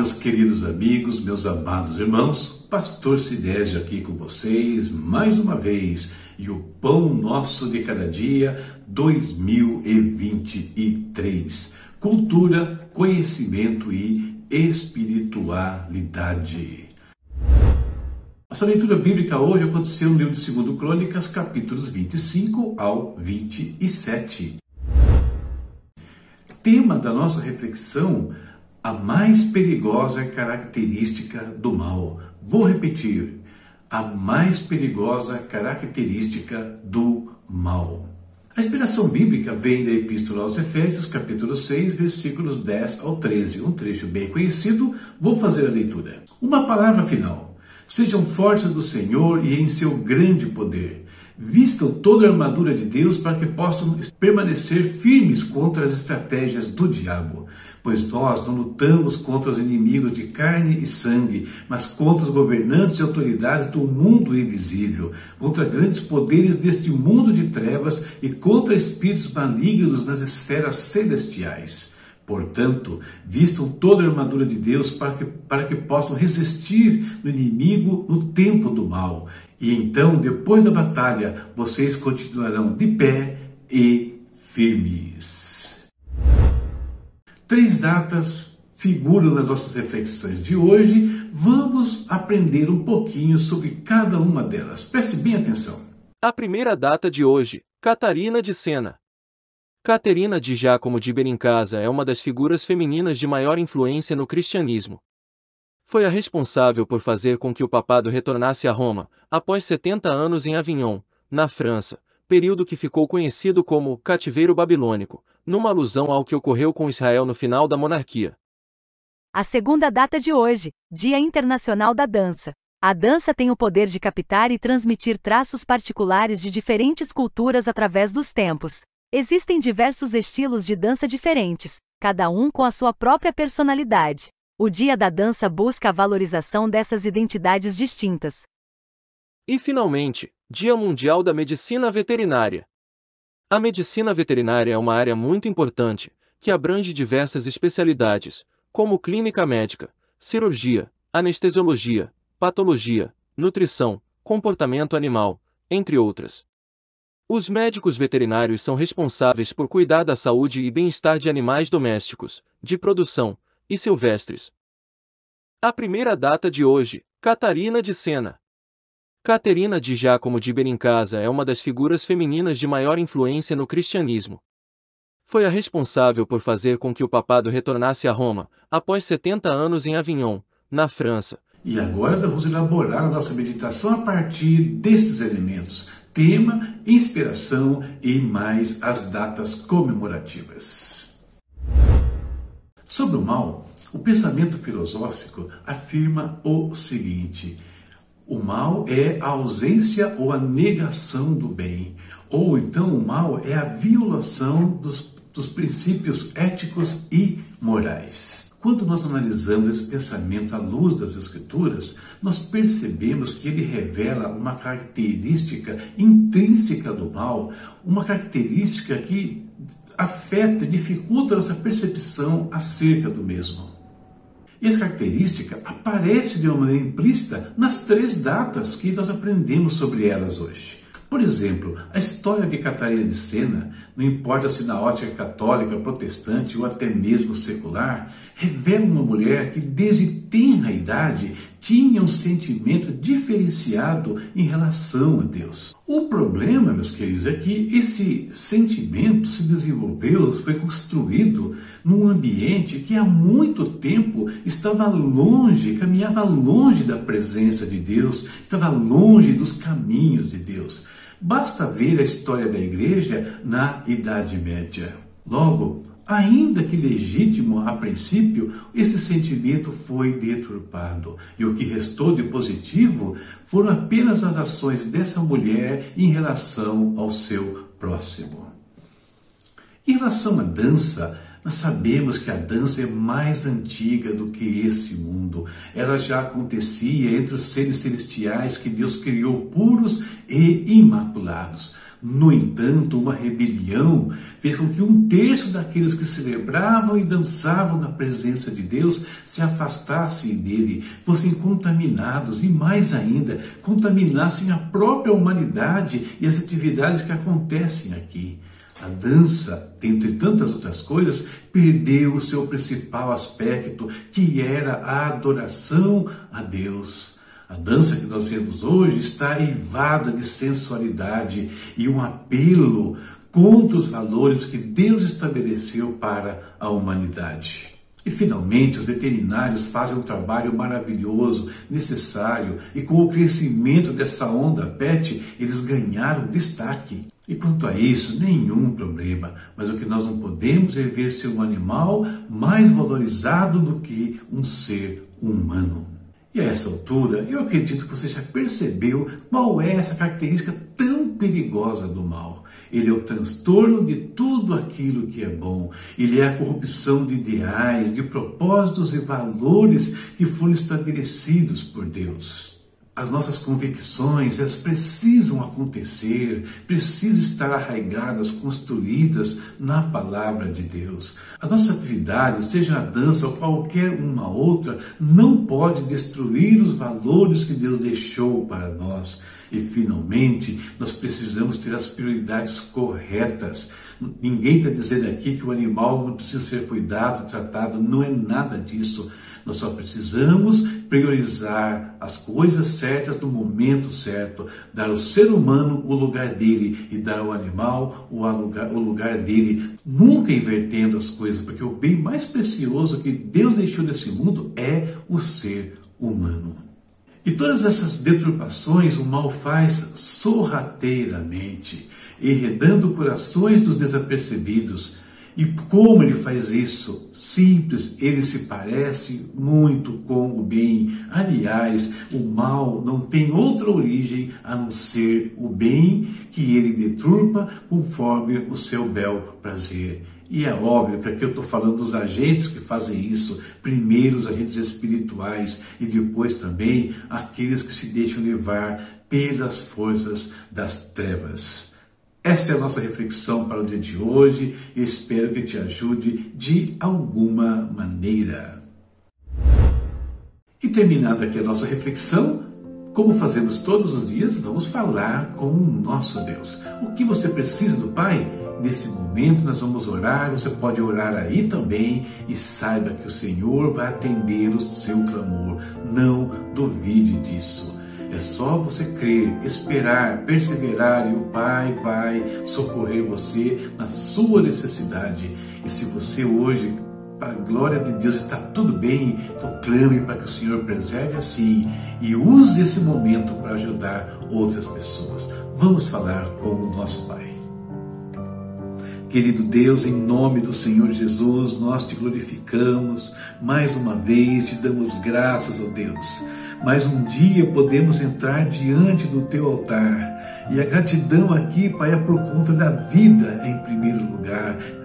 Meus queridos amigos, meus amados irmãos, Pastor Sidésio aqui com vocês mais uma vez e o Pão Nosso de Cada Dia 2023. Cultura, conhecimento e espiritualidade. Nossa leitura bíblica hoje aconteceu no livro de 2 Crônicas, capítulos 25 ao 27. Tema da nossa reflexão a mais perigosa característica do mal. Vou repetir. A mais perigosa característica do mal. A inspiração bíblica vem da Epístola aos Efésios, capítulo 6, versículos 10 ao 13, um trecho bem conhecido. Vou fazer a leitura. Uma palavra final. Sejam fortes do Senhor e em seu grande poder. Vistam toda a armadura de Deus para que possam permanecer firmes contra as estratégias do diabo pois nós não lutamos contra os inimigos de carne e sangue, mas contra os governantes e autoridades do mundo invisível, contra grandes poderes deste mundo de trevas e contra espíritos malignos nas esferas celestiais. Portanto, vistam toda a armadura de Deus para que, para que possam resistir no inimigo no tempo do mal. E então, depois da batalha, vocês continuarão de pé e firmes. Três datas figuram nas nossas reflexões de hoje. Vamos aprender um pouquinho sobre cada uma delas. Preste bem atenção. A primeira data de hoje, Catarina de Sena. Caterina de Giacomo de Benincasa é uma das figuras femininas de maior influência no cristianismo. Foi a responsável por fazer com que o papado retornasse a Roma, após 70 anos em Avignon, na França, período que ficou conhecido como cativeiro babilônico, numa alusão ao que ocorreu com Israel no final da monarquia. A segunda data de hoje, Dia Internacional da Dança. A dança tem o poder de captar e transmitir traços particulares de diferentes culturas através dos tempos. Existem diversos estilos de dança diferentes, cada um com a sua própria personalidade. O Dia da Dança busca a valorização dessas identidades distintas. E finalmente, Dia Mundial da Medicina Veterinária. A medicina veterinária é uma área muito importante, que abrange diversas especialidades, como clínica médica, cirurgia, anestesiologia, patologia, nutrição, comportamento animal, entre outras. Os médicos veterinários são responsáveis por cuidar da saúde e bem-estar de animais domésticos, de produção e silvestres. A primeira data de hoje, Catarina de Sena. Caterina de Giacomo de Benincasa é uma das figuras femininas de maior influência no cristianismo. Foi a responsável por fazer com que o papado retornasse a Roma, após 70 anos em Avignon, na França. E agora vamos elaborar a nossa meditação a partir desses elementos: tema, inspiração e mais as datas comemorativas. Sobre o mal, o pensamento filosófico afirma o seguinte o mal é a ausência ou a negação do bem. Ou então o mal é a violação dos, dos princípios éticos e morais. Quando nós analisamos esse pensamento à luz das Escrituras, nós percebemos que ele revela uma característica intrínseca do mal, uma característica que afeta, dificulta a nossa percepção acerca do mesmo. E essa característica aparece de uma maneira implícita nas três datas que nós aprendemos sobre elas hoje. Por exemplo, a história de Catarina de Sena, não importa se na ótica católica, protestante ou até mesmo secular, revela uma mulher que desde tenra idade tinha um sentimento diferenciado em relação a Deus. O problema, meus queridos, é que esse sentimento se desenvolveu, foi construído num ambiente que há muito tempo estava longe, caminhava longe da presença de Deus, estava longe dos caminhos de Deus. Basta ver a história da igreja na Idade Média. Logo, ainda que legítimo a princípio, esse sentimento foi deturpado. E o que restou de positivo foram apenas as ações dessa mulher em relação ao seu próximo. Em relação à dança, nós sabemos que a dança é mais antiga do que esse mundo. Ela já acontecia entre os seres celestiais que Deus criou puros e imaculados. No entanto, uma rebelião fez com que um terço daqueles que celebravam e dançavam na presença de Deus se afastassem dele, fossem contaminados e, mais ainda, contaminassem a própria humanidade e as atividades que acontecem aqui. A dança, dentre tantas outras coisas, perdeu o seu principal aspecto, que era a adoração a Deus. A dança que nós vemos hoje está eivada de sensualidade e um apelo contra os valores que Deus estabeleceu para a humanidade. E finalmente, os veterinários fazem um trabalho maravilhoso, necessário, e com o crescimento dessa onda PET, eles ganharam destaque. E quanto a isso, nenhum problema, mas o que nós não podemos é ver ser um animal mais valorizado do que um ser humano. E a essa altura, eu acredito que você já percebeu qual é essa característica tão perigosa do mal. Ele é o transtorno de tudo aquilo que é bom. Ele é a corrupção de ideais, de propósitos e valores que foram estabelecidos por Deus as nossas convicções, elas precisam acontecer, precisam estar arraigadas, construídas na palavra de Deus. As nossas atividades, seja a dança ou qualquer uma outra, não pode destruir os valores que Deus deixou para nós. E finalmente, nós precisamos ter as prioridades corretas. Ninguém está dizendo aqui que o animal não precisa ser cuidado, tratado, não é nada disso. Nós só precisamos priorizar as coisas certas no momento certo, dar ao ser humano o lugar dele e dar ao animal o lugar, o lugar dele, nunca invertendo as coisas, porque o bem mais precioso que Deus deixou nesse mundo é o ser humano. E todas essas deturpações o mal faz sorrateiramente, enredando corações dos desapercebidos e como ele faz isso? Simples, ele se parece muito com o bem. Aliás, o mal não tem outra origem a não ser o bem que ele deturpa conforme o seu bel prazer. E é óbvio que aqui eu estou falando dos agentes que fazem isso, primeiro os agentes espirituais e depois também aqueles que se deixam levar pelas forças das trevas. Essa é a nossa reflexão para o dia de hoje e espero que te ajude de alguma maneira. E terminada aqui a nossa reflexão, como fazemos todos os dias, vamos falar com o nosso Deus. O que você precisa do Pai? Nesse momento nós vamos orar, você pode orar aí também e saiba que o Senhor vai atender o seu clamor. Não duvide disso. É só você crer, esperar, perseverar e o Pai vai socorrer você na sua necessidade. E se você hoje, para a glória de Deus, está tudo bem, então clame para que o Senhor preserve assim e use esse momento para ajudar outras pessoas. Vamos falar com o nosso Pai. Querido Deus, em nome do Senhor Jesus, nós te glorificamos mais uma vez, te damos graças, ó oh Deus mas um dia podemos entrar diante do teu altar. E a gratidão aqui, Pai, é por conta da vida em primeiro.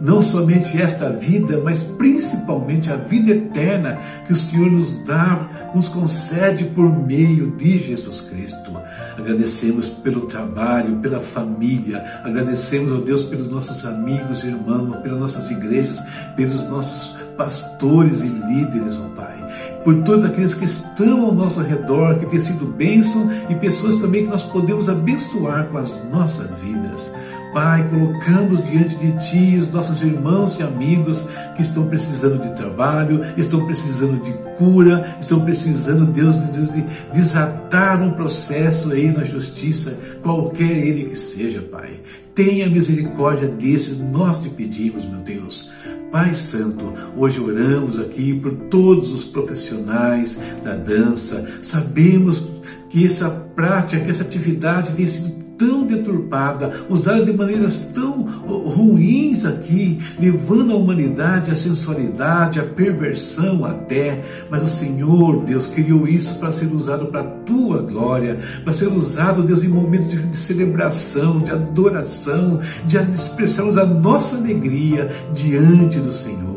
Não somente esta vida, mas principalmente a vida eterna que o Senhor nos dá, nos concede por meio de Jesus Cristo. Agradecemos pelo trabalho, pela família, agradecemos, ó Deus, pelos nossos amigos, irmãos, pelas nossas igrejas, pelos nossos pastores e líderes, ó Pai por todos aqueles que estão ao nosso redor, que têm sido bênção e pessoas também que nós podemos abençoar com as nossas vidas. Pai, colocamos diante de Ti os nossos irmãos e amigos que estão precisando de trabalho, estão precisando de cura, estão precisando, Deus, de desatar um processo aí na justiça, qualquer ele que seja, Pai. Tenha misericórdia desses, nós te pedimos, meu Deus. Pai Santo, hoje oramos aqui por todos os profissionais da dança. Sabemos que essa prática, que essa atividade tem sido tão deturpada, usada de maneiras tão ruins aqui, levando a humanidade à sensualidade, à perversão até. Mas o Senhor, Deus, criou isso para ser usado para a tua glória, para ser usado, Deus, em momentos de, celebração, de adoração, de expressarmos a nossa alegria diante do Senhor.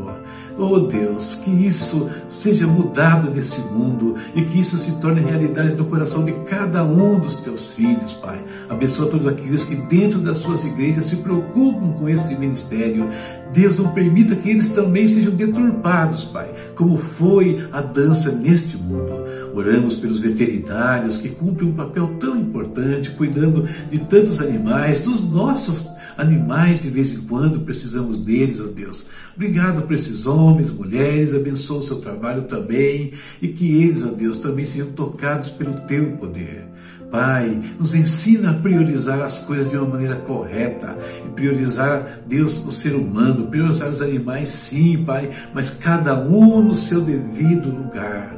Oh Deus, que isso seja mudado nesse mundo e que isso se torne realidade no coração de cada um dos teus filhos, Pai. Abençoa todos aqueles que dentro das suas igrejas se preocupam com esse ministério. Deus não permita que eles também sejam deturpados, Pai, como foi a dança neste mundo. Oramos pelos veterinários que cumprem um papel tão importante, cuidando de tantos animais, dos nossos animais de vez em quando precisamos deles, ó oh Deus. Obrigado por esses homens, mulheres, abençoa o seu trabalho também e que eles, ó oh Deus, também sejam tocados pelo teu poder. Pai, nos ensina a priorizar as coisas de uma maneira correta e priorizar, Deus, o ser humano, priorizar os animais, sim, Pai, mas cada um no seu devido lugar.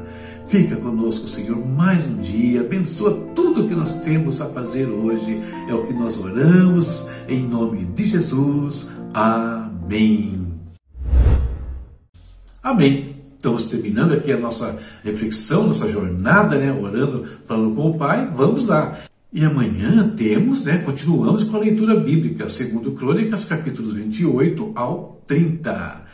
Fica conosco, Senhor, mais um dia. Abençoa tudo o que nós temos a fazer hoje. É o que nós oramos em nome de Jesus. Amém. Amém. Estamos terminando aqui a nossa reflexão, nossa jornada, né? Orando, falando com o Pai. Vamos lá. E amanhã temos, né? Continuamos com a leitura bíblica, segundo Crônicas, capítulos 28 ao 30.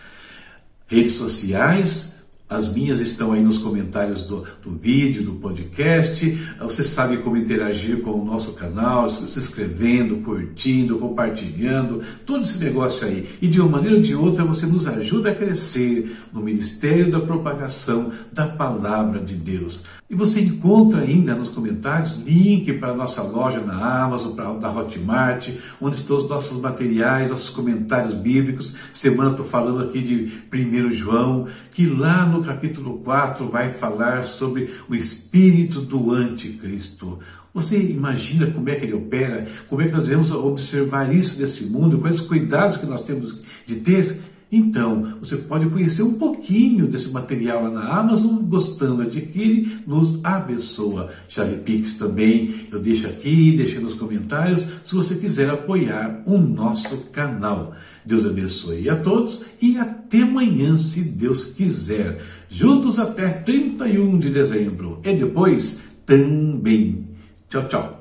Redes sociais, as minhas estão aí nos comentários do, do vídeo, do podcast. Você sabe como interagir com o nosso canal, se inscrevendo, curtindo, compartilhando, todo esse negócio aí. E de uma maneira ou de outra você nos ajuda a crescer no ministério da propagação da palavra de Deus. E você encontra ainda nos comentários link para a nossa loja na Amazon, para da Hotmart, onde estão os nossos materiais, nossos comentários bíblicos. Semana estou falando aqui de 1 João, que lá no capítulo 4 vai falar sobre o espírito do anticristo. Você imagina como é que ele opera? Como é que nós devemos observar isso desse mundo? Quais os cuidados que nós temos de ter? Então, você pode conhecer um pouquinho desse material lá na Amazon, gostando, adquire, nos abençoa. Chave Pix também, eu deixo aqui, deixo nos comentários, se você quiser apoiar o nosso canal. Deus abençoe a todos e até amanhã, se Deus quiser. Juntos até 31 de dezembro e depois também. Tchau, tchau.